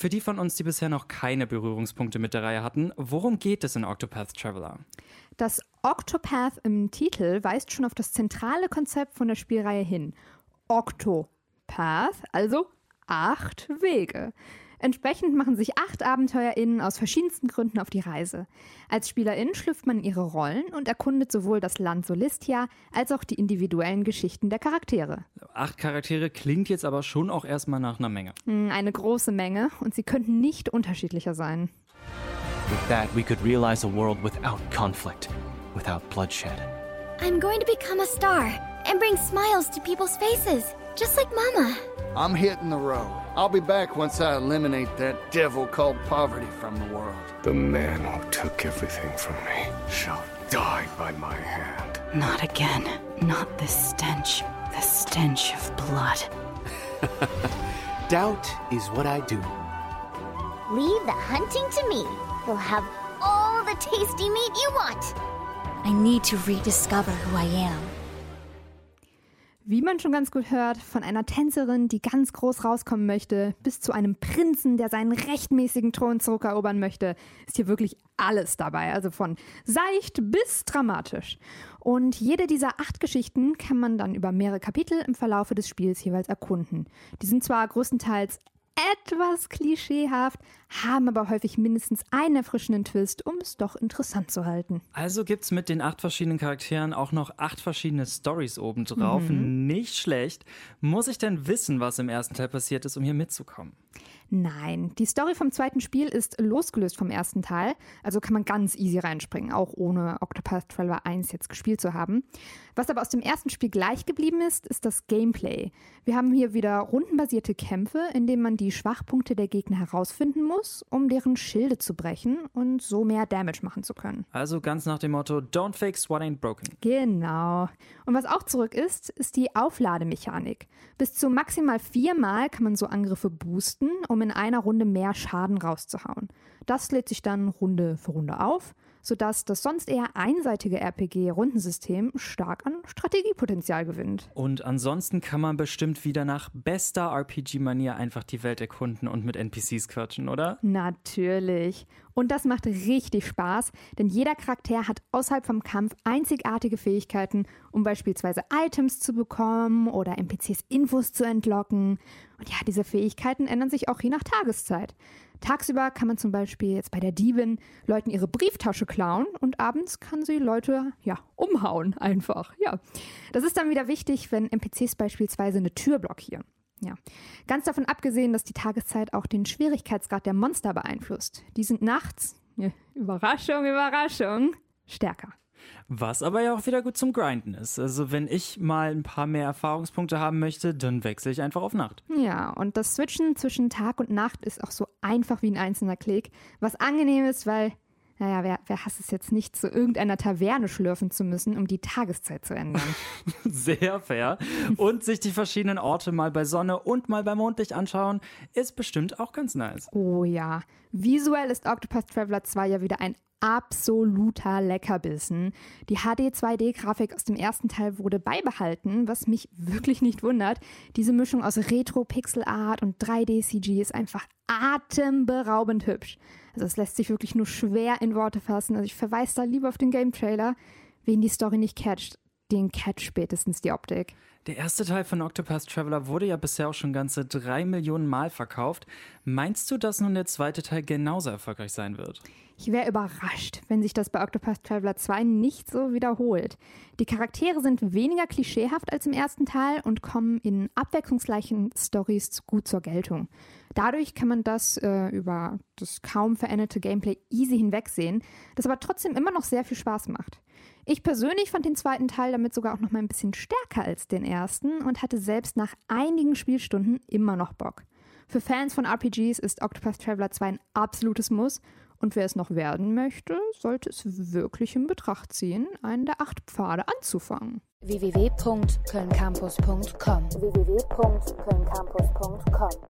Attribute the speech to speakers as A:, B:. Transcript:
A: Für die von uns, die bisher noch keine Berührungspunkte mit der Reihe hatten, worum geht es in Octopath Traveler?
B: Das Octopath im Titel weist schon auf das zentrale Konzept von der Spielreihe hin. Octopath, also acht Wege. Entsprechend machen sich acht AbenteuerInnen aus verschiedensten Gründen auf die Reise. Als SpielerIn schlüpft man in ihre Rollen und erkundet sowohl das Land Solistia als auch die individuellen Geschichten der Charaktere.
A: Acht Charaktere klingt jetzt aber schon auch erstmal nach einer Menge.
B: Hm, Eine große Menge und sie könnten nicht unterschiedlicher sein.
C: With that, we could realize a world without conflict, without bloodshed.
D: I'm going to become a star and bring smiles to people's faces, just like Mama.
E: I'm hitting the road. I'll be back once I eliminate that devil called poverty from the world.
F: The man who took everything from me shall die by my hand.
G: Not again. Not this stench. The stench of blood.
H: Doubt is what I do.
D: Leave the hunting to me. You'll have all the tasty meat you want. I need to rediscover who I am.
B: Wie man schon ganz gut hört, von einer Tänzerin, die ganz groß rauskommen möchte, bis zu einem Prinzen, der seinen rechtmäßigen Thron zurückerobern möchte, ist hier wirklich alles dabei. Also von seicht bis dramatisch. Und jede dieser acht Geschichten kann man dann über mehrere Kapitel im Verlaufe des Spiels jeweils erkunden. Die sind zwar größtenteils etwas klischeehaft, haben aber häufig mindestens einen erfrischenden Twist, um es doch interessant zu halten.
A: Also gibt's mit den acht verschiedenen Charakteren auch noch acht verschiedene Stories obendrauf. Nicht schlecht. Muss ich denn wissen, was im ersten Teil passiert ist, um hier mitzukommen?
B: Nein, die Story vom zweiten Spiel ist losgelöst vom ersten Teil, also kann man ganz easy reinspringen, auch ohne Octopath Traveler 1 jetzt gespielt zu haben. Was aber aus dem ersten Spiel gleich geblieben ist, ist das Gameplay. Wir haben hier wieder rundenbasierte Kämpfe, in denen man die Schwachpunkte der Gegner herausfinden muss, um deren Schilde zu brechen und so mehr Damage machen zu können.
A: Also ganz nach dem Motto, don't fix what ain't broken.
B: Genau. Und was auch zurück ist, ist die Auflademechanik. Bis zu maximal viermal kann man so Angriffe boosten, um in einer Runde mehr Schaden rauszuhauen. Das lädt sich dann Runde für Runde auf, sodass das sonst eher einseitige RPG-Rundensystem stark an Strategiepotenzial gewinnt.
A: Und ansonsten kann man bestimmt wieder nach bester RPG-Manier einfach die Welt erkunden und mit NPCs quatschen, oder?
B: Natürlich. Und das macht richtig Spaß, denn jeder Charakter hat außerhalb vom Kampf einzigartige Fähigkeiten, um beispielsweise Items zu bekommen oder NPCs Infos zu entlocken. Und ja, diese Fähigkeiten ändern sich auch je nach Tageszeit. Tagsüber kann man zum Beispiel jetzt bei der Diebin Leuten ihre Brieftasche klauen und abends kann sie Leute ja umhauen einfach. Ja, das ist dann wieder wichtig, wenn NPCs beispielsweise eine Tür blockieren. Ja, ganz davon abgesehen, dass die Tageszeit auch den Schwierigkeitsgrad der Monster beeinflusst. Die sind nachts, ja, Überraschung, Überraschung, stärker.
A: Was aber ja auch wieder gut zum Grinden ist. Also wenn ich mal ein paar mehr Erfahrungspunkte haben möchte, dann wechsle ich einfach auf Nacht.
B: Ja, und das Switchen zwischen Tag und Nacht ist auch so einfach wie ein einzelner Klick. Was angenehm ist, weil, naja, wer, wer hasst es jetzt nicht, zu irgendeiner Taverne schlürfen zu müssen, um die Tageszeit zu ändern?
A: Sehr fair. Und sich die verschiedenen Orte mal bei Sonne und mal bei Mondlicht anschauen, ist bestimmt auch ganz nice.
B: Oh ja. Visuell ist Octopath Traveler 2 ja wieder ein absoluter Leckerbissen. Die HD-2D-Grafik aus dem ersten Teil wurde beibehalten, was mich wirklich nicht wundert. Diese Mischung aus Retro-Pixel-Art und 3D-CG ist einfach atemberaubend hübsch. Also es lässt sich wirklich nur schwer in Worte fassen. Also ich verweise da lieber auf den Game-Trailer. Wen die Story nicht catcht, den catcht spätestens die Optik.
A: Der erste Teil von Octopath Traveler wurde ja bisher auch schon ganze drei Millionen Mal verkauft. Meinst du, dass nun der zweite Teil genauso erfolgreich sein wird?
B: Ich wäre überrascht, wenn sich das bei Octopath Traveler 2 nicht so wiederholt. Die Charaktere sind weniger klischeehaft als im ersten Teil und kommen in abwechslungsreichen Stories gut zur Geltung. Dadurch kann man das äh, über das kaum veränderte Gameplay easy hinwegsehen, das aber trotzdem immer noch sehr viel Spaß macht. Ich persönlich fand den zweiten Teil damit sogar auch noch mal ein bisschen stärker als den ersten und hatte selbst nach einigen Spielstunden immer noch Bock. Für Fans von RPGs ist Octopath Traveler 2 ein absolutes Muss und wer es noch werden möchte, sollte es wirklich in Betracht ziehen, einen der acht Pfade anzufangen.
D: www.kölncampus.com www